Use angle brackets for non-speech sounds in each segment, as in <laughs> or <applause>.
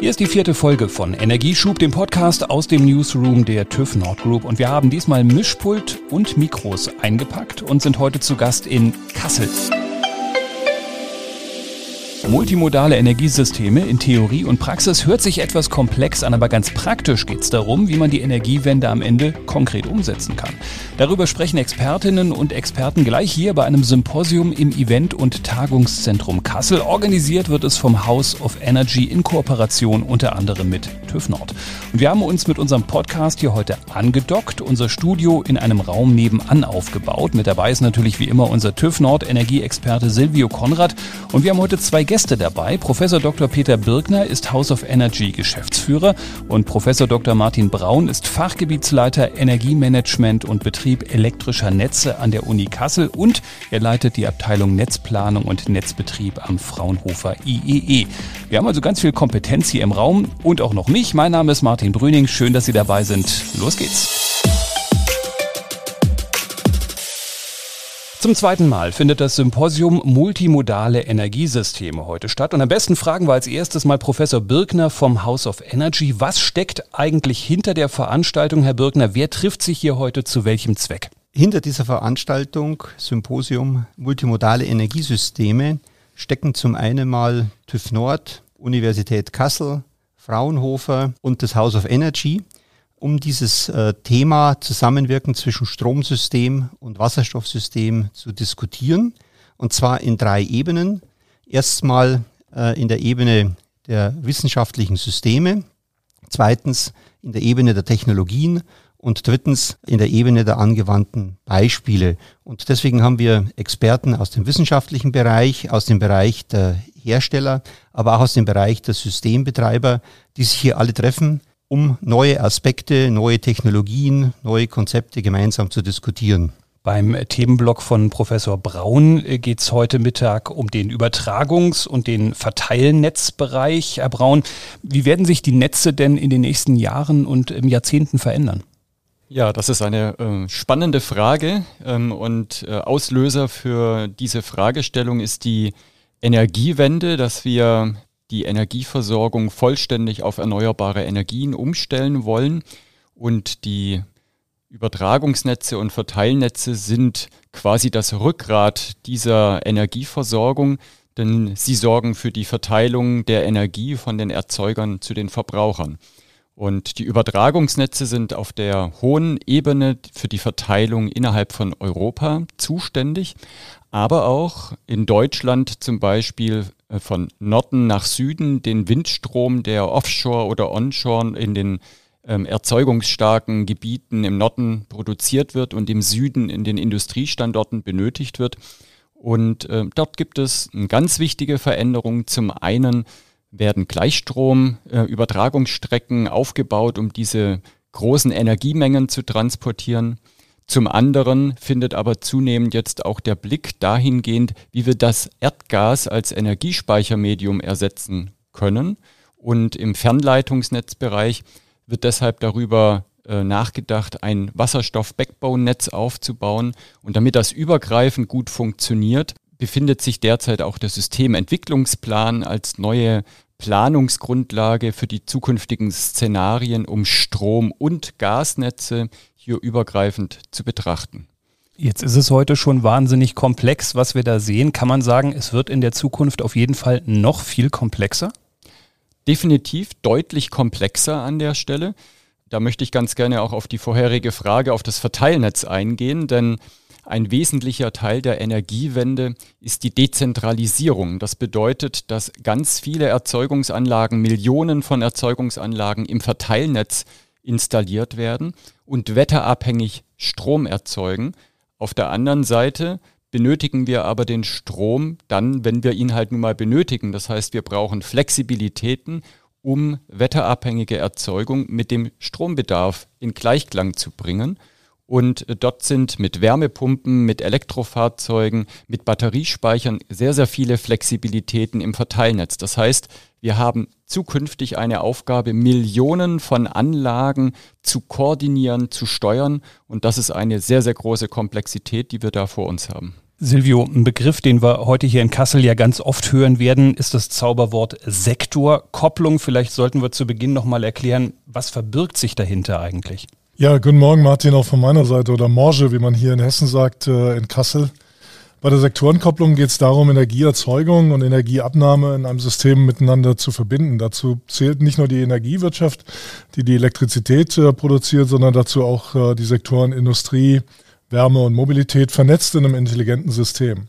Hier ist die vierte Folge von Energieschub, dem Podcast aus dem Newsroom der TÜV Nord Group. Und wir haben diesmal Mischpult und Mikros eingepackt und sind heute zu Gast in Kassel. Multimodale Energiesysteme in Theorie und Praxis hört sich etwas komplex an, aber ganz praktisch geht es darum, wie man die Energiewende am Ende konkret umsetzen kann. Darüber sprechen Expertinnen und Experten gleich hier bei einem Symposium im Event- und Tagungszentrum Kassel. Organisiert wird es vom House of Energy in Kooperation unter anderem mit TÜV Nord. Und wir haben uns mit unserem Podcast hier heute angedockt, unser Studio in einem Raum nebenan aufgebaut. Mit dabei ist natürlich wie immer unser TÜV Nord Energieexperte Silvio Konrad und wir haben heute zwei Gäste Gäste dabei. Professor Dr. Peter Birkner ist House of Energy Geschäftsführer und Professor Dr. Martin Braun ist Fachgebietsleiter Energiemanagement und Betrieb elektrischer Netze an der Uni Kassel und er leitet die Abteilung Netzplanung und Netzbetrieb am Fraunhofer IEE. Wir haben also ganz viel Kompetenz hier im Raum und auch noch mich. Mein Name ist Martin Brüning. Schön, dass Sie dabei sind. Los geht's. Zum zweiten Mal findet das Symposium Multimodale Energiesysteme heute statt. Und am besten fragen wir als erstes mal Professor Birkner vom House of Energy. Was steckt eigentlich hinter der Veranstaltung, Herr Birkner? Wer trifft sich hier heute zu welchem Zweck? Hinter dieser Veranstaltung, Symposium Multimodale Energiesysteme, stecken zum einen mal TÜV Nord, Universität Kassel, Fraunhofer und das House of Energy um dieses äh, Thema Zusammenwirken zwischen Stromsystem und Wasserstoffsystem zu diskutieren. Und zwar in drei Ebenen. Erstmal äh, in der Ebene der wissenschaftlichen Systeme, zweitens in der Ebene der Technologien und drittens in der Ebene der angewandten Beispiele. Und deswegen haben wir Experten aus dem wissenschaftlichen Bereich, aus dem Bereich der Hersteller, aber auch aus dem Bereich der Systembetreiber, die sich hier alle treffen um neue Aspekte, neue Technologien, neue Konzepte gemeinsam zu diskutieren. Beim Themenblock von Professor Braun geht es heute Mittag um den Übertragungs- und den Verteilnetzbereich. Herr Braun, wie werden sich die Netze denn in den nächsten Jahren und Jahrzehnten verändern? Ja, das ist eine äh, spannende Frage ähm, und äh, Auslöser für diese Fragestellung ist die Energiewende, dass wir die Energieversorgung vollständig auf erneuerbare Energien umstellen wollen. Und die Übertragungsnetze und Verteilnetze sind quasi das Rückgrat dieser Energieversorgung, denn sie sorgen für die Verteilung der Energie von den Erzeugern zu den Verbrauchern. Und die Übertragungsnetze sind auf der hohen Ebene für die Verteilung innerhalb von Europa zuständig, aber auch in Deutschland zum Beispiel äh, von Norden nach Süden den Windstrom, der offshore oder onshore in den ähm, erzeugungsstarken Gebieten im Norden produziert wird und im Süden in den Industriestandorten benötigt wird. Und äh, dort gibt es eine ganz wichtige Veränderung. Zum einen werden Gleichstromübertragungsstrecken äh, aufgebaut, um diese großen Energiemengen zu transportieren. Zum anderen findet aber zunehmend jetzt auch der Blick dahingehend, wie wir das Erdgas als Energiespeichermedium ersetzen können. Und im Fernleitungsnetzbereich wird deshalb darüber äh, nachgedacht, ein Wasserstoff-Backbone-Netz aufzubauen. Und damit das übergreifend gut funktioniert, befindet sich derzeit auch der Systementwicklungsplan als neue Planungsgrundlage für die zukünftigen Szenarien, um Strom- und Gasnetze hier übergreifend zu betrachten. Jetzt ist es heute schon wahnsinnig komplex, was wir da sehen. Kann man sagen, es wird in der Zukunft auf jeden Fall noch viel komplexer? Definitiv deutlich komplexer an der Stelle. Da möchte ich ganz gerne auch auf die vorherige Frage auf das Verteilnetz eingehen, denn ein wesentlicher Teil der Energiewende ist die Dezentralisierung. Das bedeutet, dass ganz viele Erzeugungsanlagen, Millionen von Erzeugungsanlagen im Verteilnetz installiert werden und wetterabhängig Strom erzeugen. Auf der anderen Seite benötigen wir aber den Strom dann, wenn wir ihn halt nun mal benötigen. Das heißt, wir brauchen Flexibilitäten, um wetterabhängige Erzeugung mit dem Strombedarf in Gleichklang zu bringen. Und äh, dort sind mit Wärmepumpen, mit Elektrofahrzeugen, mit Batteriespeichern sehr, sehr viele Flexibilitäten im Verteilnetz. Das heißt, wir haben zukünftig eine Aufgabe, Millionen von Anlagen zu koordinieren, zu steuern. Und das ist eine sehr, sehr große Komplexität, die wir da vor uns haben. Silvio, ein Begriff, den wir heute hier in Kassel ja ganz oft hören werden, ist das Zauberwort Sektorkopplung. Vielleicht sollten wir zu Beginn nochmal erklären, was verbirgt sich dahinter eigentlich? Ja, guten Morgen Martin, auch von meiner Seite oder Morge, wie man hier in Hessen sagt, äh, in Kassel. Bei der Sektorenkopplung geht es darum, Energieerzeugung und Energieabnahme in einem System miteinander zu verbinden. Dazu zählt nicht nur die Energiewirtschaft, die die Elektrizität äh, produziert, sondern dazu auch äh, die Sektoren Industrie, Wärme und Mobilität vernetzt in einem intelligenten System.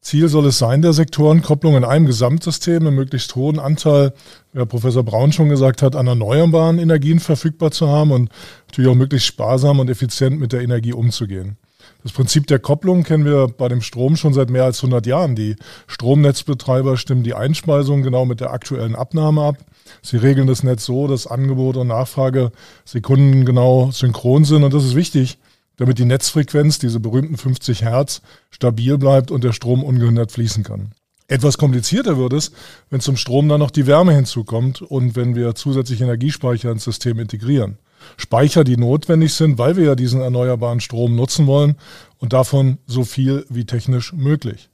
Ziel soll es sein, der Sektorenkopplung in einem Gesamtsystem einen möglichst hohen Anteil, wie Herr Professor Braun schon gesagt hat, an erneuerbaren Energien verfügbar zu haben und natürlich auch möglichst sparsam und effizient mit der Energie umzugehen. Das Prinzip der Kopplung kennen wir bei dem Strom schon seit mehr als 100 Jahren. Die Stromnetzbetreiber stimmen die Einspeisung genau mit der aktuellen Abnahme ab. Sie regeln das Netz so, dass Angebot und Nachfrage sekundengenau synchron sind. Und das ist wichtig, damit die Netzfrequenz, diese berühmten 50 Hertz, stabil bleibt und der Strom ungehindert fließen kann. Etwas komplizierter wird es, wenn zum Strom dann noch die Wärme hinzukommt und wenn wir zusätzlich Energiespeicher ins System integrieren. Speicher, die notwendig sind, weil wir ja diesen erneuerbaren Strom nutzen wollen und davon so viel wie technisch möglich.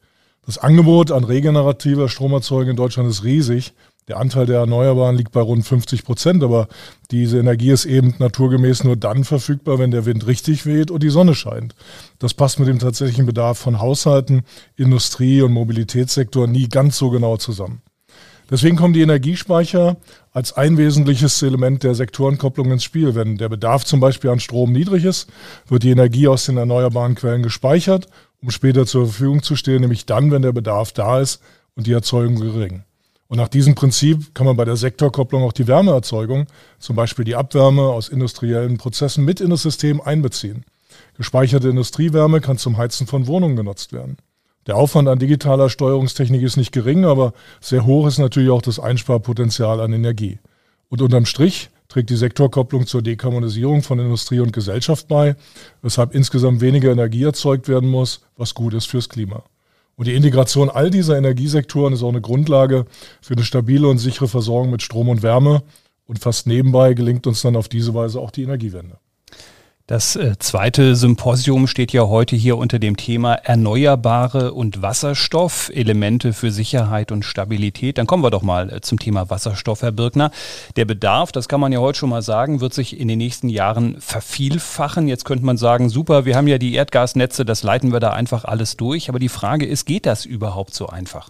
Das Angebot an regenerativer Stromerzeugung in Deutschland ist riesig der Anteil der Erneuerbaren liegt bei rund 50 Prozent, aber diese Energie ist eben naturgemäß nur dann verfügbar, wenn der Wind richtig weht und die Sonne scheint. Das passt mit dem tatsächlichen Bedarf von Haushalten, Industrie und Mobilitätssektor nie ganz so genau zusammen. Deswegen kommen die Energiespeicher als ein wesentliches Element der Sektorenkopplung ins Spiel. Wenn der Bedarf zum Beispiel an Strom niedrig ist, wird die Energie aus den erneuerbaren Quellen gespeichert, um später zur Verfügung zu stehen, nämlich dann, wenn der Bedarf da ist und die Erzeugung gering. Und nach diesem Prinzip kann man bei der Sektorkopplung auch die Wärmeerzeugung, zum Beispiel die Abwärme aus industriellen Prozessen, mit in das System einbeziehen. Gespeicherte Industriewärme kann zum Heizen von Wohnungen genutzt werden. Der Aufwand an digitaler Steuerungstechnik ist nicht gering, aber sehr hoch ist natürlich auch das Einsparpotenzial an Energie. Und unterm Strich trägt die Sektorkopplung zur Dekarbonisierung von Industrie und Gesellschaft bei, weshalb insgesamt weniger Energie erzeugt werden muss, was gut ist fürs Klima. Und die Integration all dieser Energiesektoren ist auch eine Grundlage für eine stabile und sichere Versorgung mit Strom und Wärme. Und fast nebenbei gelingt uns dann auf diese Weise auch die Energiewende. Das äh, zweite Symposium steht ja heute hier unter dem Thema Erneuerbare und Wasserstoff, Elemente für Sicherheit und Stabilität. Dann kommen wir doch mal äh, zum Thema Wasserstoff, Herr Birkner. Der Bedarf, das kann man ja heute schon mal sagen, wird sich in den nächsten Jahren vervielfachen. Jetzt könnte man sagen, super, wir haben ja die Erdgasnetze, das leiten wir da einfach alles durch. Aber die Frage ist, geht das überhaupt so einfach?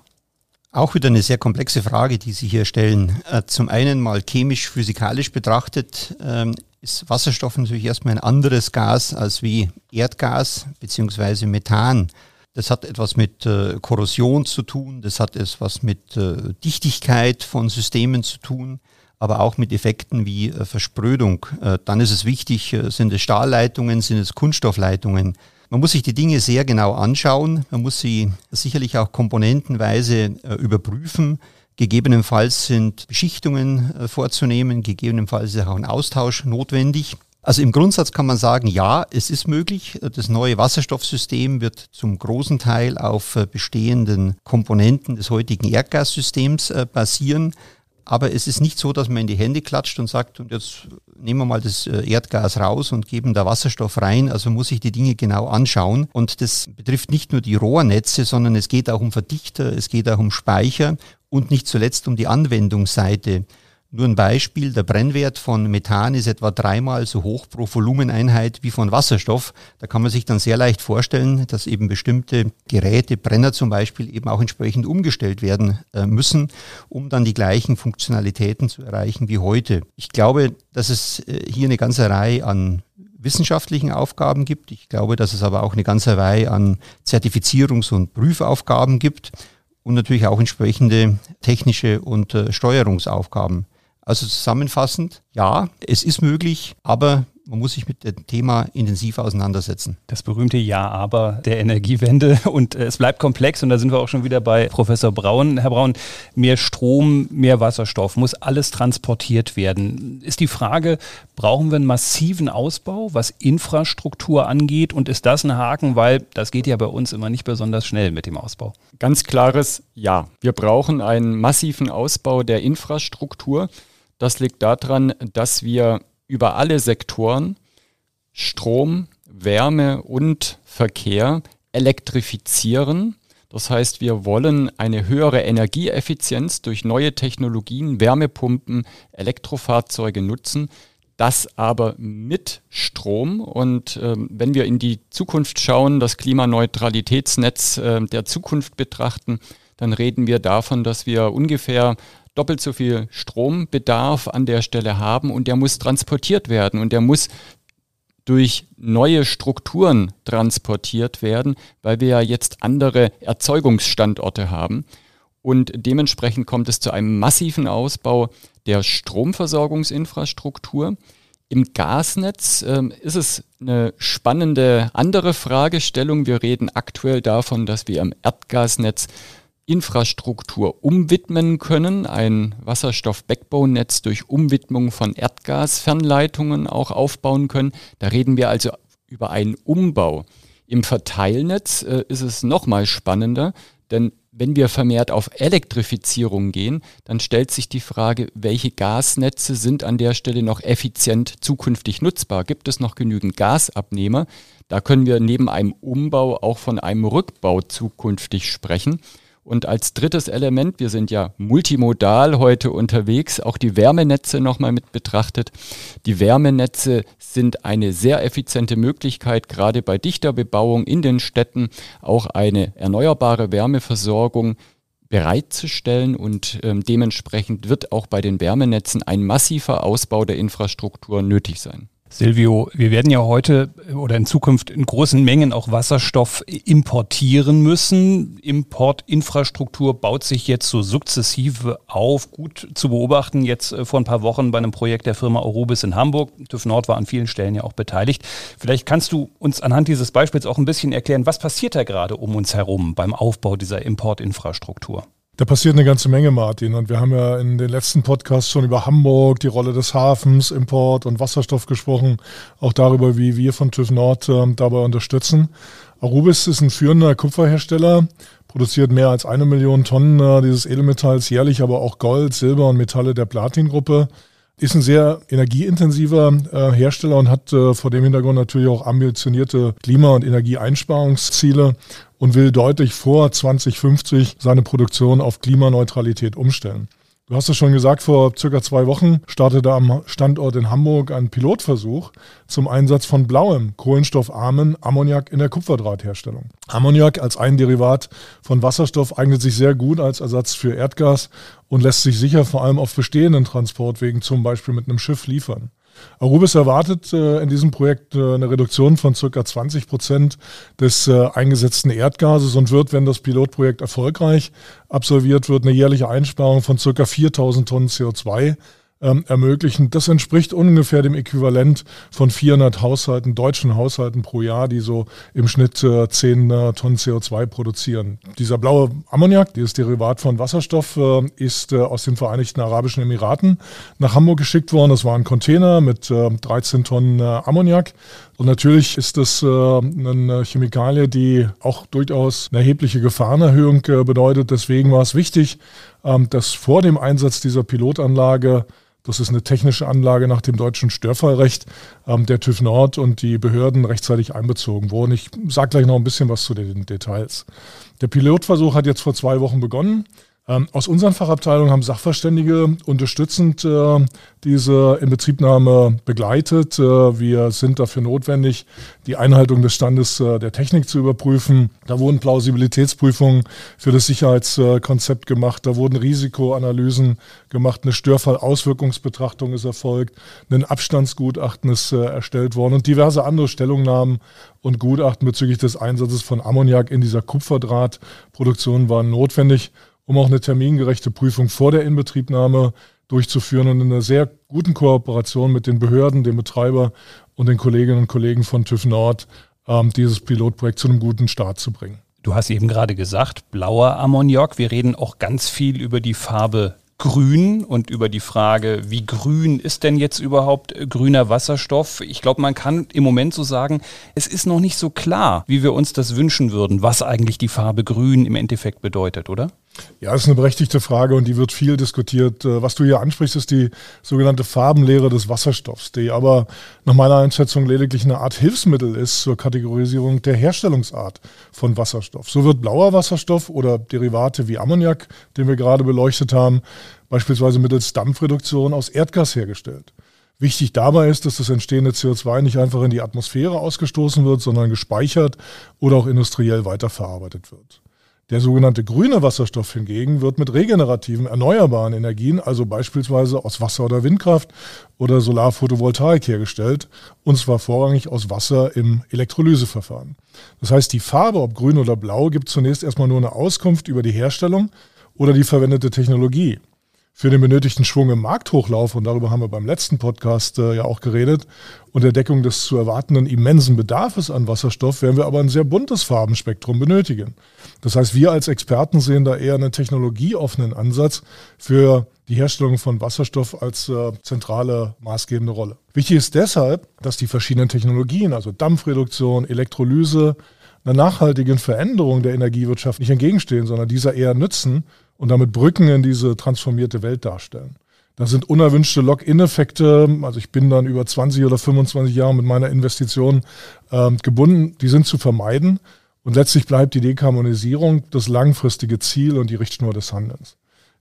Auch wieder eine sehr komplexe Frage, die Sie hier stellen. Äh, zum einen mal chemisch-physikalisch betrachtet ähm, ist Wasserstoff natürlich erstmal ein anderes Gas als wie Erdgas bzw. Methan. Das hat etwas mit äh, Korrosion zu tun, das hat etwas mit äh, Dichtigkeit von Systemen zu tun, aber auch mit Effekten wie äh, Versprödung. Äh, dann ist es wichtig, äh, sind es Stahlleitungen, sind es Kunststoffleitungen. Man muss sich die Dinge sehr genau anschauen, man muss sie sicherlich auch komponentenweise äh, überprüfen. Gegebenenfalls sind Beschichtungen äh, vorzunehmen, gegebenenfalls ist auch ein Austausch notwendig. Also im Grundsatz kann man sagen, ja, es ist möglich. Das neue Wasserstoffsystem wird zum großen Teil auf äh, bestehenden Komponenten des heutigen Erdgassystems äh, basieren. Aber es ist nicht so, dass man in die Hände klatscht und sagt, und jetzt nehmen wir mal das Erdgas raus und geben da Wasserstoff rein. Also muss ich die Dinge genau anschauen. Und das betrifft nicht nur die Rohrnetze, sondern es geht auch um Verdichter, es geht auch um Speicher und nicht zuletzt um die Anwendungsseite. Nur ein Beispiel, der Brennwert von Methan ist etwa dreimal so hoch pro Volumeneinheit wie von Wasserstoff. Da kann man sich dann sehr leicht vorstellen, dass eben bestimmte Geräte, Brenner zum Beispiel, eben auch entsprechend umgestellt werden äh, müssen, um dann die gleichen Funktionalitäten zu erreichen wie heute. Ich glaube, dass es äh, hier eine ganze Reihe an wissenschaftlichen Aufgaben gibt. Ich glaube, dass es aber auch eine ganze Reihe an Zertifizierungs- und Prüfaufgaben gibt und natürlich auch entsprechende technische und äh, Steuerungsaufgaben. Also zusammenfassend, ja, es ist möglich, aber man muss sich mit dem Thema intensiv auseinandersetzen. Das berühmte Ja-Aber der Energiewende <laughs> und äh, es bleibt komplex und da sind wir auch schon wieder bei Professor Braun. Herr Braun, mehr Strom, mehr Wasserstoff, muss alles transportiert werden. Ist die Frage, brauchen wir einen massiven Ausbau, was Infrastruktur angeht und ist das ein Haken, weil das geht ja bei uns immer nicht besonders schnell mit dem Ausbau? Ganz klares Ja. Wir brauchen einen massiven Ausbau der Infrastruktur. Das liegt daran, dass wir über alle Sektoren Strom, Wärme und Verkehr elektrifizieren. Das heißt, wir wollen eine höhere Energieeffizienz durch neue Technologien, Wärmepumpen, Elektrofahrzeuge nutzen. Das aber mit Strom. Und äh, wenn wir in die Zukunft schauen, das Klimaneutralitätsnetz äh, der Zukunft betrachten, dann reden wir davon, dass wir ungefähr doppelt so viel Strombedarf an der Stelle haben und der muss transportiert werden und der muss durch neue Strukturen transportiert werden, weil wir ja jetzt andere Erzeugungsstandorte haben. Und dementsprechend kommt es zu einem massiven Ausbau der Stromversorgungsinfrastruktur. Im Gasnetz äh, ist es eine spannende andere Fragestellung. Wir reden aktuell davon, dass wir im Erdgasnetz Infrastruktur umwidmen können, ein Wasserstoff-Backbone-Netz durch Umwidmung von Erdgasfernleitungen auch aufbauen können. Da reden wir also über einen Umbau. Im Verteilnetz äh, ist es nochmal spannender, denn wenn wir vermehrt auf Elektrifizierung gehen, dann stellt sich die Frage, welche Gasnetze sind an der Stelle noch effizient zukünftig nutzbar? Gibt es noch genügend Gasabnehmer? Da können wir neben einem Umbau auch von einem Rückbau zukünftig sprechen. Und als drittes Element, wir sind ja multimodal heute unterwegs, auch die Wärmenetze nochmal mit betrachtet. Die Wärmenetze sind eine sehr effiziente Möglichkeit, gerade bei dichter Bebauung in den Städten auch eine erneuerbare Wärmeversorgung bereitzustellen und ähm, dementsprechend wird auch bei den Wärmenetzen ein massiver Ausbau der Infrastruktur nötig sein. Silvio, wir werden ja heute oder in Zukunft in großen Mengen auch Wasserstoff importieren müssen. Importinfrastruktur baut sich jetzt so sukzessive auf. Gut zu beobachten jetzt äh, vor ein paar Wochen bei einem Projekt der Firma Orubis in Hamburg. TÜV Nord war an vielen Stellen ja auch beteiligt. Vielleicht kannst du uns anhand dieses Beispiels auch ein bisschen erklären, was passiert da gerade um uns herum beim Aufbau dieser Importinfrastruktur? Da passiert eine ganze Menge, Martin. Und wir haben ja in den letzten Podcasts schon über Hamburg, die Rolle des Hafens, Import und Wasserstoff gesprochen. Auch darüber, wie wir von TÜV Nord äh, dabei unterstützen. Arubis ist ein führender Kupferhersteller, produziert mehr als eine Million Tonnen äh, dieses Edelmetalls jährlich, aber auch Gold, Silber und Metalle der Platin-Gruppe. Ist ein sehr energieintensiver äh, Hersteller und hat äh, vor dem Hintergrund natürlich auch ambitionierte Klima- und Energieeinsparungsziele und will deutlich vor 2050 seine Produktion auf Klimaneutralität umstellen. Du hast es schon gesagt, vor circa zwei Wochen startete am Standort in Hamburg ein Pilotversuch zum Einsatz von blauem, kohlenstoffarmen Ammoniak in der Kupferdrahtherstellung. Ammoniak als ein Derivat von Wasserstoff eignet sich sehr gut als Ersatz für Erdgas und lässt sich sicher vor allem auf bestehenden Transportwegen, zum Beispiel mit einem Schiff, liefern. Arubis erwartet äh, in diesem Projekt äh, eine Reduktion von ca. 20 Prozent des äh, eingesetzten Erdgases und wird, wenn das Pilotprojekt erfolgreich absolviert wird, eine jährliche Einsparung von ca. 4000 Tonnen CO2 ähm, ermöglichen. Das entspricht ungefähr dem Äquivalent von 400 Haushalten, deutschen Haushalten pro Jahr, die so im Schnitt äh, 10 äh, Tonnen CO2 produzieren. Dieser blaue Ammoniak, dieses Derivat von Wasserstoff, äh, ist äh, aus den Vereinigten Arabischen Emiraten nach Hamburg geschickt worden. Das war ein Container mit 13 äh, Tonnen äh, Ammoniak. Und natürlich ist das eine Chemikalie, die auch durchaus eine erhebliche Gefahrenerhöhung bedeutet. Deswegen war es wichtig, ähm, dass vor dem Einsatz dieser Pilotanlage das ist eine technische Anlage nach dem deutschen Störfallrecht. Ähm, der TÜV Nord und die Behörden rechtzeitig einbezogen wurden. Ich sage gleich noch ein bisschen was zu den Details. Der Pilotversuch hat jetzt vor zwei Wochen begonnen. Ähm, aus unseren Fachabteilungen haben Sachverständige unterstützend äh, diese Inbetriebnahme begleitet. Äh, wir sind dafür notwendig, die Einhaltung des Standes äh, der Technik zu überprüfen. Da wurden Plausibilitätsprüfungen für das Sicherheitskonzept gemacht. Da wurden Risikoanalysen gemacht. Eine Störfallauswirkungsbetrachtung ist erfolgt. Ein Abstandsgutachten ist erstellt worden und diverse andere Stellungnahmen und Gutachten bezüglich des Einsatzes von Ammoniak in dieser Kupferdrahtproduktion waren notwendig um auch eine termingerechte Prüfung vor der Inbetriebnahme durchzuführen und in einer sehr guten Kooperation mit den Behörden, dem Betreiber und den Kolleginnen und Kollegen von TÜV Nord ähm, dieses Pilotprojekt zu einem guten Start zu bringen. Du hast eben gerade gesagt, blauer Ammoniak. Wir reden auch ganz viel über die Farbe Grün und über die Frage, wie grün ist denn jetzt überhaupt grüner Wasserstoff? Ich glaube, man kann im Moment so sagen, es ist noch nicht so klar, wie wir uns das wünschen würden, was eigentlich die Farbe Grün im Endeffekt bedeutet, oder? Ja, das ist eine berechtigte Frage und die wird viel diskutiert. Äh, was du hier ansprichst, ist die sogenannte Farbenlehre des Wasserstoffs, die aber nach meiner Einschätzung lediglich eine Art Hilfsmittel ist zur Kategorisierung der Herstellungsart von Wasserstoff. So wird blauer Wasserstoff oder Derivate wie Ammoniak, den wir gerade beleuchtet haben, beispielsweise mittels Dampfreduktion aus Erdgas hergestellt. Wichtig dabei ist, dass das entstehende CO2 nicht einfach in die Atmosphäre ausgestoßen wird, sondern gespeichert oder auch industriell weiterverarbeitet wird. Der sogenannte grüne Wasserstoff hingegen wird mit regenerativen, erneuerbaren Energien, also beispielsweise aus Wasser oder Windkraft oder Solarphotovoltaik hergestellt, und zwar vorrangig aus Wasser im Elektrolyseverfahren. Das heißt, die Farbe, ob grün oder blau, gibt zunächst erstmal nur eine Auskunft über die Herstellung oder die verwendete Technologie für den benötigten Schwung im Markthochlauf, und darüber haben wir beim letzten Podcast äh, ja auch geredet, und der Deckung des zu erwartenden immensen Bedarfs an Wasserstoff werden wir aber ein sehr buntes Farbenspektrum benötigen. Das heißt, wir als Experten sehen da eher einen technologieoffenen Ansatz für die Herstellung von Wasserstoff als äh, zentrale maßgebende Rolle. Wichtig ist deshalb, dass die verschiedenen Technologien, also Dampfreduktion, Elektrolyse, einer nachhaltigen Veränderung der Energiewirtschaft nicht entgegenstehen, sondern dieser eher nützen und damit Brücken in diese transformierte Welt darstellen. Das sind unerwünschte Lock-in-Effekte. Also ich bin dann über 20 oder 25 Jahre mit meiner Investition äh, gebunden. Die sind zu vermeiden. Und letztlich bleibt die Dekarbonisierung das langfristige Ziel und die Richtschnur des Handelns.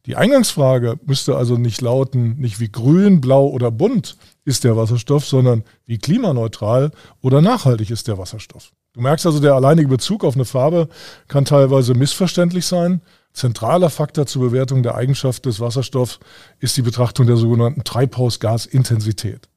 Die Eingangsfrage müsste also nicht lauten, nicht wie grün, blau oder bunt ist der Wasserstoff, sondern wie klimaneutral oder nachhaltig ist der Wasserstoff. Du merkst also, der alleinige Bezug auf eine Farbe kann teilweise missverständlich sein. Zentraler Faktor zur Bewertung der Eigenschaft des Wasserstoffs ist die Betrachtung der sogenannten Treibhausgasintensität.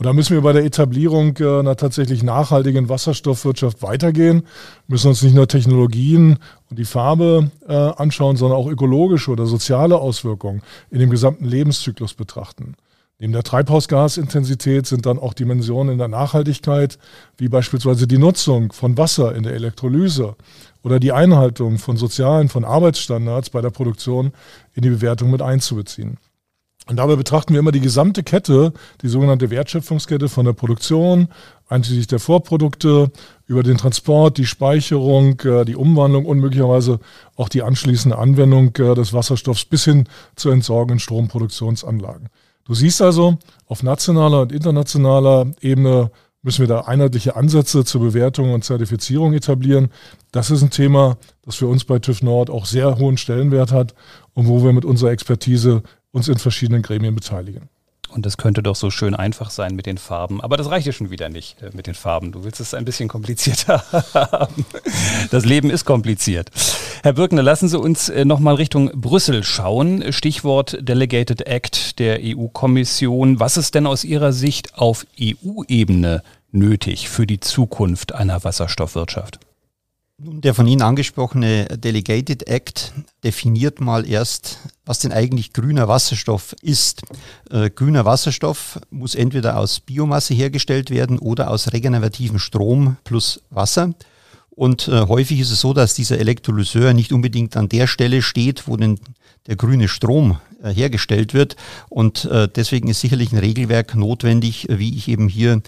Und da müssen wir bei der Etablierung äh, einer tatsächlich nachhaltigen Wasserstoffwirtschaft weitergehen, müssen uns nicht nur Technologien und die Farbe äh, anschauen, sondern auch ökologische oder soziale Auswirkungen in dem gesamten Lebenszyklus betrachten. Neben der Treibhausgasintensität sind dann auch Dimensionen in der Nachhaltigkeit, wie beispielsweise die Nutzung von Wasser in der Elektrolyse oder die Einhaltung von sozialen, von Arbeitsstandards bei der Produktion in die Bewertung mit einzubeziehen. Und dabei betrachten wir immer die gesamte Kette, die sogenannte Wertschöpfungskette von der Produktion, einschließlich der Vorprodukte, über den Transport, die Speicherung, äh, die Umwandlung und möglicherweise auch die anschließende Anwendung äh, des Wasserstoffs bis hin zur Entsorgung in Stromproduktionsanlagen. Du siehst also, auf nationaler und internationaler Ebene müssen wir da einheitliche Ansätze zur Bewertung und Zertifizierung etablieren. Das ist ein Thema, das für uns bei TÜV Nord auch sehr hohen Stellenwert hat und wo wir mit unserer Expertise uns in verschiedenen Gremien beteiligen. Und das könnte doch so schön einfach sein mit den Farben. Aber das reicht ja schon wieder nicht äh, mit den Farben. Du willst es ein bisschen komplizierter <laughs> haben. Das Leben ist kompliziert. Herr Birkner, lassen Sie uns äh, nochmal Richtung Brüssel schauen. Stichwort Delegated Act der EU-Kommission. Was ist denn aus Ihrer Sicht auf EU-Ebene nötig für die Zukunft einer Wasserstoffwirtschaft? Nun, der von Ihnen angesprochene Delegated Act definiert mal erst, was denn eigentlich grüner Wasserstoff ist. Äh, grüner Wasserstoff muss entweder aus Biomasse hergestellt werden oder aus regenerativem Strom plus Wasser. Und äh, häufig ist es so, dass dieser Elektrolyseur nicht unbedingt an der Stelle steht, wo denn der grüne Strom äh, hergestellt wird. Und äh, deswegen ist sicherlich ein Regelwerk notwendig, wie ich eben hier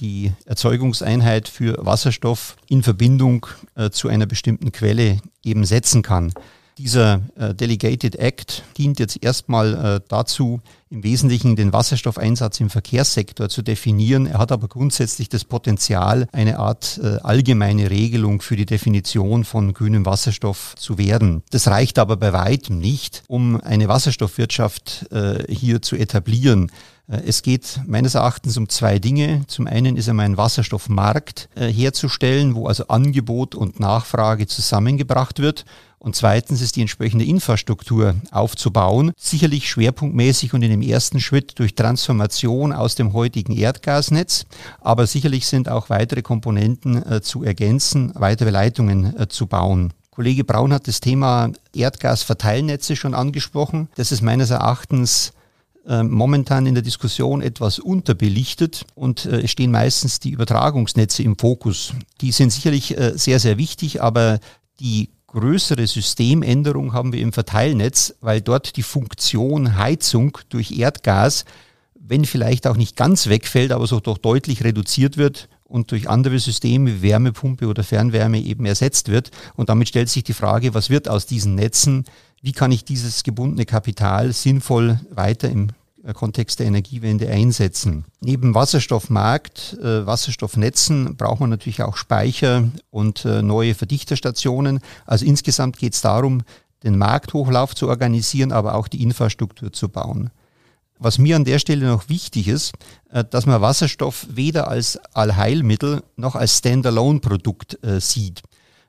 die Erzeugungseinheit für Wasserstoff in Verbindung äh, zu einer bestimmten Quelle eben setzen kann. Dieser äh, Delegated Act dient jetzt erstmal äh, dazu, im Wesentlichen den Wasserstoffeinsatz im Verkehrssektor zu definieren. Er hat aber grundsätzlich das Potenzial, eine Art äh, allgemeine Regelung für die Definition von grünem Wasserstoff zu werden. Das reicht aber bei weitem nicht, um eine Wasserstoffwirtschaft äh, hier zu etablieren. Äh, es geht meines Erachtens um zwei Dinge. Zum einen ist einmal ein Wasserstoffmarkt äh, herzustellen, wo also Angebot und Nachfrage zusammengebracht wird. Und zweitens ist die entsprechende Infrastruktur aufzubauen, sicherlich schwerpunktmäßig und in dem ersten Schritt durch Transformation aus dem heutigen Erdgasnetz, aber sicherlich sind auch weitere Komponenten äh, zu ergänzen, weitere Leitungen äh, zu bauen. Kollege Braun hat das Thema Erdgasverteilnetze schon angesprochen. Das ist meines Erachtens äh, momentan in der Diskussion etwas unterbelichtet und äh, es stehen meistens die Übertragungsnetze im Fokus. Die sind sicherlich äh, sehr, sehr wichtig, aber die größere Systemänderung haben wir im Verteilnetz, weil dort die Funktion Heizung durch Erdgas, wenn vielleicht auch nicht ganz wegfällt, aber so doch deutlich reduziert wird und durch andere Systeme Wärmepumpe oder Fernwärme eben ersetzt wird. Und damit stellt sich die Frage, was wird aus diesen Netzen, wie kann ich dieses gebundene Kapital sinnvoll weiter im äh, Kontext der Energiewende einsetzen. Neben Wasserstoffmarkt, äh, Wasserstoffnetzen braucht man natürlich auch Speicher und äh, neue Verdichterstationen. Also insgesamt geht es darum, den Markthochlauf zu organisieren, aber auch die Infrastruktur zu bauen. Was mir an der Stelle noch wichtig ist, äh, dass man Wasserstoff weder als Allheilmittel noch als Standalone-Produkt äh, sieht.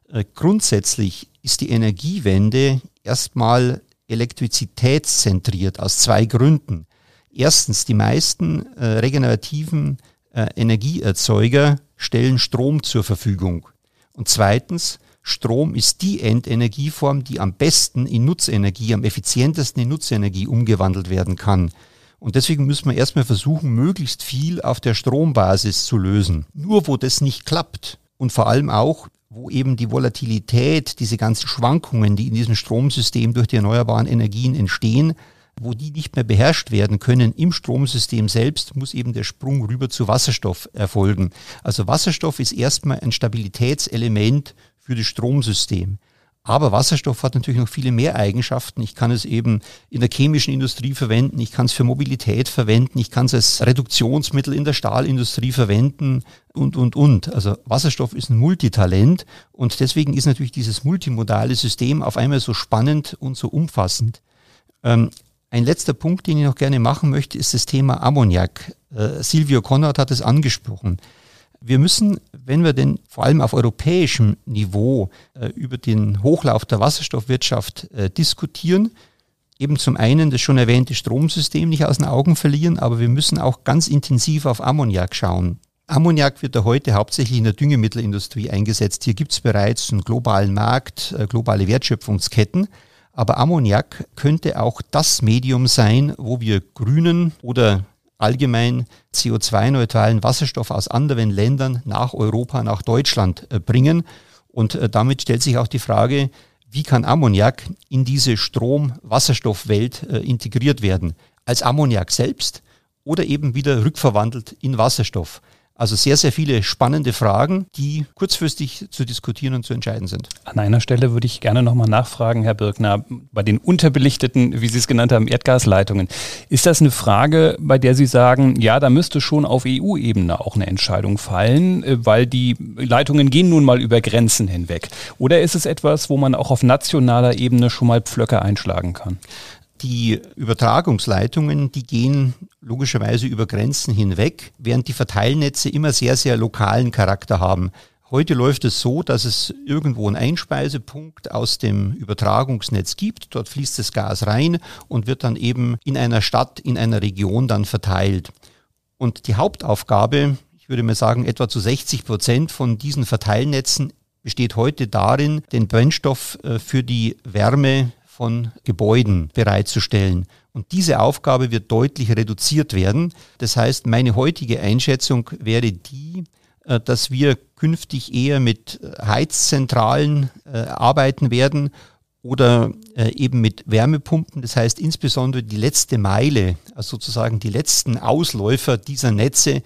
Äh, grundsätzlich ist die Energiewende erstmal elektrizitätszentriert aus zwei Gründen. Erstens, die meisten äh, regenerativen äh, Energieerzeuger stellen Strom zur Verfügung. Und zweitens, Strom ist die Endenergieform, die am besten in Nutzenergie, am effizientesten in Nutzenergie umgewandelt werden kann. Und deswegen müssen wir erstmal versuchen, möglichst viel auf der Strombasis zu lösen. Nur wo das nicht klappt und vor allem auch, wo eben die Volatilität, diese ganzen Schwankungen, die in diesem Stromsystem durch die erneuerbaren Energien entstehen, wo die nicht mehr beherrscht werden können im Stromsystem selbst, muss eben der Sprung rüber zu Wasserstoff erfolgen. Also Wasserstoff ist erstmal ein Stabilitätselement für das Stromsystem. Aber Wasserstoff hat natürlich noch viele mehr Eigenschaften. Ich kann es eben in der chemischen Industrie verwenden, ich kann es für Mobilität verwenden, ich kann es als Reduktionsmittel in der Stahlindustrie verwenden und, und, und. Also Wasserstoff ist ein Multitalent und deswegen ist natürlich dieses multimodale System auf einmal so spannend und so umfassend. Ähm, ein letzter Punkt, den ich noch gerne machen möchte, ist das Thema Ammoniak. Äh, Silvio Konrad hat es angesprochen. Wir müssen, wenn wir denn vor allem auf europäischem Niveau äh, über den Hochlauf der Wasserstoffwirtschaft äh, diskutieren, eben zum einen das schon erwähnte Stromsystem nicht aus den Augen verlieren, aber wir müssen auch ganz intensiv auf Ammoniak schauen. Ammoniak wird ja heute hauptsächlich in der Düngemittelindustrie eingesetzt. Hier gibt es bereits einen globalen Markt, äh, globale Wertschöpfungsketten. Aber Ammoniak könnte auch das Medium sein, wo wir grünen oder allgemein CO2-neutralen Wasserstoff aus anderen Ländern nach Europa, nach Deutschland äh, bringen. Und äh, damit stellt sich auch die Frage, wie kann Ammoniak in diese Strom-Wasserstoff-Welt äh, integriert werden? Als Ammoniak selbst oder eben wieder rückverwandelt in Wasserstoff? Also sehr, sehr viele spannende Fragen, die kurzfristig zu diskutieren und zu entscheiden sind. An einer Stelle würde ich gerne nochmal nachfragen, Herr Birkner, bei den unterbelichteten, wie Sie es genannt haben, Erdgasleitungen. Ist das eine Frage, bei der Sie sagen, ja, da müsste schon auf EU-Ebene auch eine Entscheidung fallen, äh, weil die Leitungen gehen nun mal über Grenzen hinweg? Oder ist es etwas, wo man auch auf nationaler Ebene schon mal Pflöcke einschlagen kann? Die Übertragungsleitungen, die gehen logischerweise über Grenzen hinweg, während die Verteilnetze immer sehr, sehr lokalen Charakter haben. Heute läuft es so, dass es irgendwo einen Einspeisepunkt aus dem Übertragungsnetz gibt. Dort fließt das Gas rein und wird dann eben in einer Stadt, in einer Region dann verteilt. Und die Hauptaufgabe, ich würde mal sagen, etwa zu 60 Prozent von diesen Verteilnetzen besteht heute darin, den Brennstoff äh, für die Wärme von Gebäuden bereitzustellen. Und diese Aufgabe wird deutlich reduziert werden. Das heißt, meine heutige Einschätzung wäre die, äh, dass wir künftig eher mit Heizzentralen äh, arbeiten werden oder äh, eben mit Wärmepumpen. Das heißt insbesondere die letzte Meile, also sozusagen die letzten Ausläufer dieser Netze,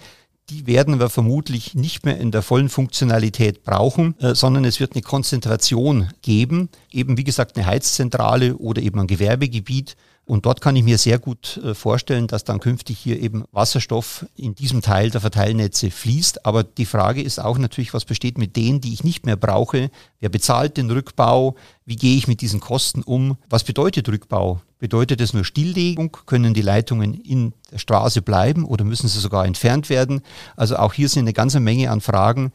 die werden wir vermutlich nicht mehr in der vollen Funktionalität brauchen, äh, sondern es wird eine Konzentration geben, eben wie gesagt eine Heizzentrale oder eben ein Gewerbegebiet, und dort kann ich mir sehr gut äh, vorstellen, dass dann künftig hier eben Wasserstoff in diesem Teil der Verteilnetze fließt. Aber die Frage ist auch natürlich, was besteht mit denen, die ich nicht mehr brauche? Wer bezahlt den Rückbau? Wie gehe ich mit diesen Kosten um? Was bedeutet Rückbau? Bedeutet es nur Stilllegung? Können die Leitungen in der Straße bleiben oder müssen sie sogar entfernt werden? Also auch hier sind eine ganze Menge an Fragen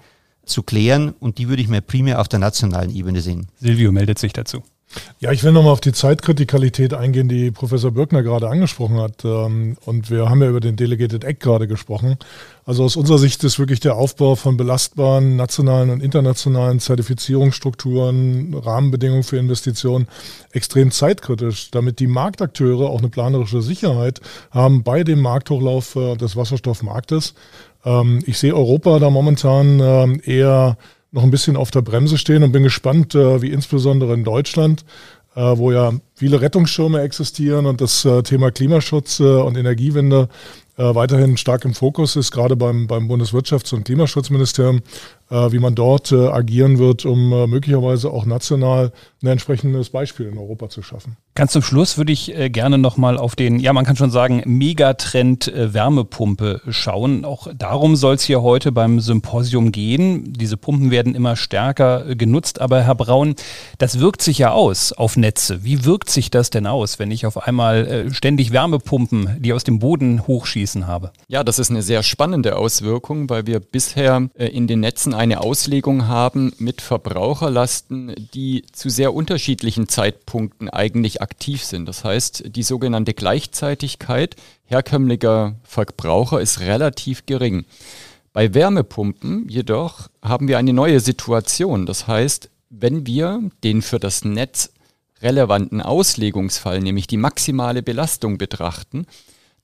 zu klären und die würde ich mir primär auf der nationalen Ebene sehen. Silvio meldet sich dazu. Ja, ich will nochmal auf die Zeitkritikalität eingehen, die Professor Birkner gerade angesprochen hat. Ähm, und wir haben ja über den Delegated Act gerade gesprochen. Also aus unserer Sicht ist wirklich der Aufbau von belastbaren nationalen und internationalen Zertifizierungsstrukturen, Rahmenbedingungen für Investitionen extrem zeitkritisch, damit die Marktakteure auch eine planerische Sicherheit haben bei dem Markthochlauf äh, des Wasserstoffmarktes. Ähm, ich sehe Europa da momentan ähm, eher noch ein bisschen auf der Bremse stehen und bin gespannt, äh, wie insbesondere in Deutschland, äh, wo ja viele Rettungsschirme existieren und das äh, Thema Klimaschutz und Energiewende weiterhin stark im Fokus ist, gerade beim, beim Bundeswirtschafts- und Klimaschutzministerium, wie man dort äh, agieren wird, um äh, möglicherweise auch national ein entsprechendes Beispiel in Europa zu schaffen. Ganz zum Schluss würde ich äh, gerne nochmal auf den, ja man kann schon sagen, Megatrend äh, Wärmepumpe schauen. Auch darum soll es hier heute beim Symposium gehen. Diese Pumpen werden immer stärker äh, genutzt, aber Herr Braun, das wirkt sich ja aus auf Netze. Wie wirkt sich das denn aus, wenn ich auf einmal äh, ständig Wärmepumpen, die aus dem Boden hochschießen habe? Ja, das ist eine sehr spannende Auswirkung, weil wir bisher äh, in den Netzen eine Auslegung haben mit Verbraucherlasten, die zu sehr unterschiedlichen Zeitpunkten eigentlich aktiv sind. Das heißt, die sogenannte Gleichzeitigkeit herkömmlicher Verbraucher ist relativ gering. Bei Wärmepumpen jedoch haben wir eine neue Situation. Das heißt, wenn wir den für das Netz relevanten Auslegungsfall, nämlich die maximale Belastung betrachten,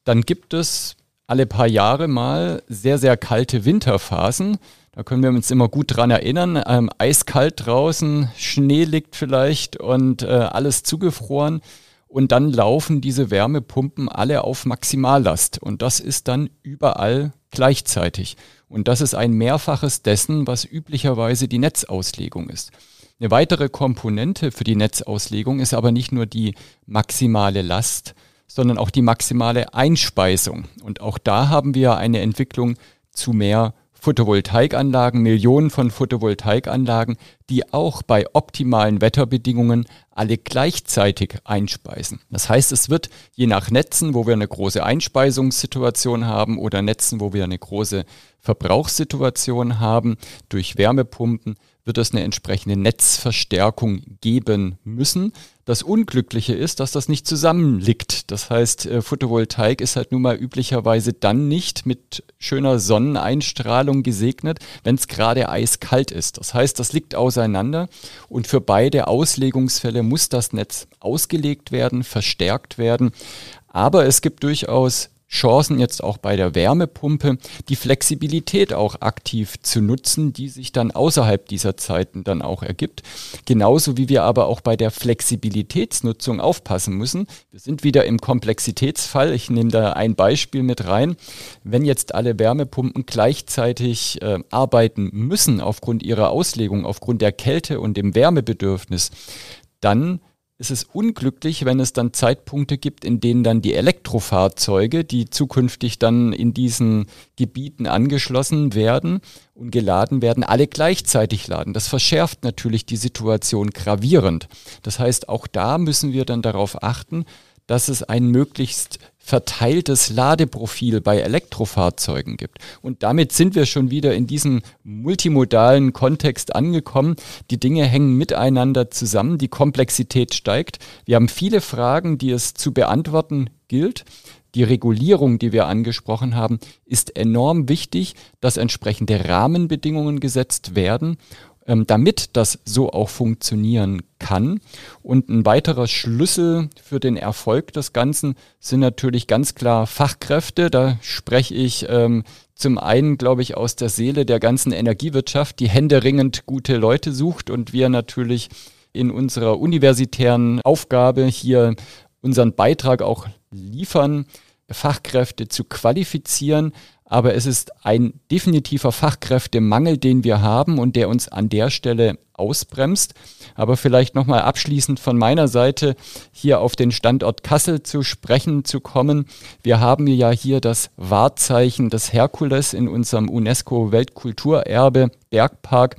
dann gibt es alle paar Jahre mal sehr, sehr kalte Winterphasen. Da können wir uns immer gut dran erinnern. Ähm, eiskalt draußen, Schnee liegt vielleicht und äh, alles zugefroren. Und dann laufen diese Wärmepumpen alle auf Maximallast. Und das ist dann überall gleichzeitig. Und das ist ein Mehrfaches dessen, was üblicherweise die Netzauslegung ist. Eine weitere Komponente für die Netzauslegung ist aber nicht nur die maximale Last, sondern auch die maximale Einspeisung. Und auch da haben wir eine Entwicklung zu mehr Photovoltaikanlagen, Millionen von Photovoltaikanlagen, die auch bei optimalen Wetterbedingungen alle gleichzeitig einspeisen. Das heißt, es wird je nach Netzen, wo wir eine große Einspeisungssituation haben oder Netzen, wo wir eine große Verbrauchssituation haben, durch Wärmepumpen wird es eine entsprechende Netzverstärkung geben müssen. Das Unglückliche ist, dass das nicht zusammenliegt. Das heißt, äh, Photovoltaik ist halt nun mal üblicherweise dann nicht mit schöner Sonneneinstrahlung gesegnet, wenn es gerade eiskalt ist. Das heißt, das liegt auseinander und für beide Auslegungsfälle muss das Netz ausgelegt werden, verstärkt werden. Aber es gibt durchaus Chancen jetzt auch bei der Wärmepumpe, die Flexibilität auch aktiv zu nutzen, die sich dann außerhalb dieser Zeiten dann auch ergibt. Genauso wie wir aber auch bei der Flexibilitätsnutzung aufpassen müssen. Wir sind wieder im Komplexitätsfall. Ich nehme da ein Beispiel mit rein. Wenn jetzt alle Wärmepumpen gleichzeitig äh, arbeiten müssen aufgrund ihrer Auslegung, aufgrund der Kälte und dem Wärmebedürfnis, dann ist es unglücklich, wenn es dann Zeitpunkte gibt, in denen dann die Elektrofahrzeuge, die zukünftig dann in diesen Gebieten angeschlossen werden und geladen werden, alle gleichzeitig laden. Das verschärft natürlich die Situation gravierend. Das heißt, auch da müssen wir dann darauf achten, dass es ein möglichst verteiltes Ladeprofil bei Elektrofahrzeugen gibt. Und damit sind wir schon wieder in diesem multimodalen Kontext angekommen. Die Dinge hängen miteinander zusammen, die Komplexität steigt. Wir haben viele Fragen, die es zu beantworten gilt. Die Regulierung, die wir angesprochen haben, ist enorm wichtig, dass entsprechende Rahmenbedingungen gesetzt werden ähm, damit das so auch funktionieren kann. Und ein weiterer Schlüssel für den Erfolg des Ganzen sind natürlich ganz klar Fachkräfte. Da spreche ich ähm, zum einen, glaube ich, aus der Seele der ganzen Energiewirtschaft, die händeringend gute Leute sucht und wir natürlich in unserer universitären Aufgabe hier unseren Beitrag auch liefern, Fachkräfte zu qualifizieren, aber es ist ein definitiver Fachkräftemangel, den wir haben und der uns an der Stelle ausbremst. Aber vielleicht nochmal abschließend von meiner Seite hier auf den Standort Kassel zu sprechen zu kommen. Wir haben ja hier das Wahrzeichen des Herkules in unserem UNESCO-Weltkulturerbe Bergpark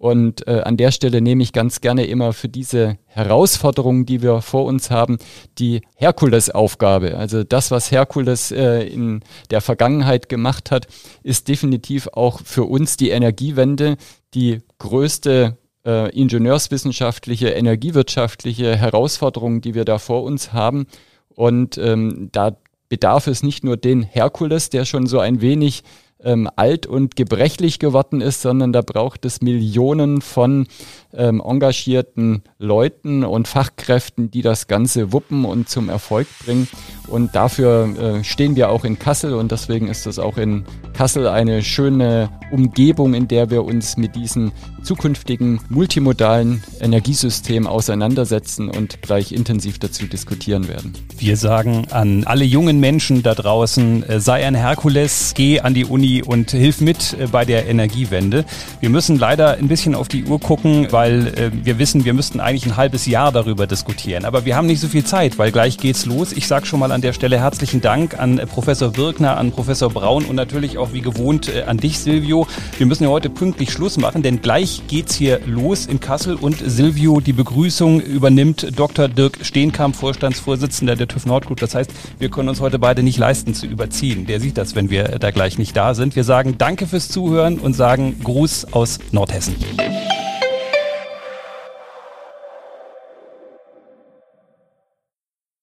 und äh, an der Stelle nehme ich ganz gerne immer für diese Herausforderungen, die wir vor uns haben, die Herkulesaufgabe. Also das, was Herkules äh, in der Vergangenheit gemacht hat, ist definitiv auch für uns die Energiewende die größte äh, ingenieurswissenschaftliche, energiewirtschaftliche Herausforderung, die wir da vor uns haben. Und ähm, da bedarf es nicht nur den Herkules, der schon so ein wenig ähm, alt und gebrechlich geworden ist, sondern da braucht es Millionen von ähm, engagierten Leuten und Fachkräften, die das Ganze wuppen und zum Erfolg bringen. Und dafür äh, stehen wir auch in Kassel und deswegen ist das auch in Kassel eine schöne Umgebung, in der wir uns mit diesem zukünftigen multimodalen Energiesystem auseinandersetzen und gleich intensiv dazu diskutieren werden. Wir sagen an alle jungen Menschen da draußen, äh, sei ein Herkules, geh an die Uni und hilf mit äh, bei der Energiewende. Wir müssen leider ein bisschen auf die Uhr gucken, weil äh, wir wissen, wir müssten eigentlich ein halbes Jahr darüber diskutieren. Aber wir haben nicht so viel Zeit, weil gleich geht's los. Ich sage schon mal an der Stelle herzlichen Dank an Professor Wirkner, an Professor Braun und natürlich auch wie gewohnt an dich, Silvio. Wir müssen ja heute pünktlich Schluss machen, denn gleich geht's hier los in Kassel und Silvio, die Begrüßung übernimmt Dr. Dirk Steenkamp, Vorstandsvorsitzender der TÜV Nordgroup. Das heißt, wir können uns heute beide nicht leisten zu überziehen. Der sieht das, wenn wir da gleich nicht da sind. Wir sagen Danke fürs Zuhören und sagen Gruß aus Nordhessen.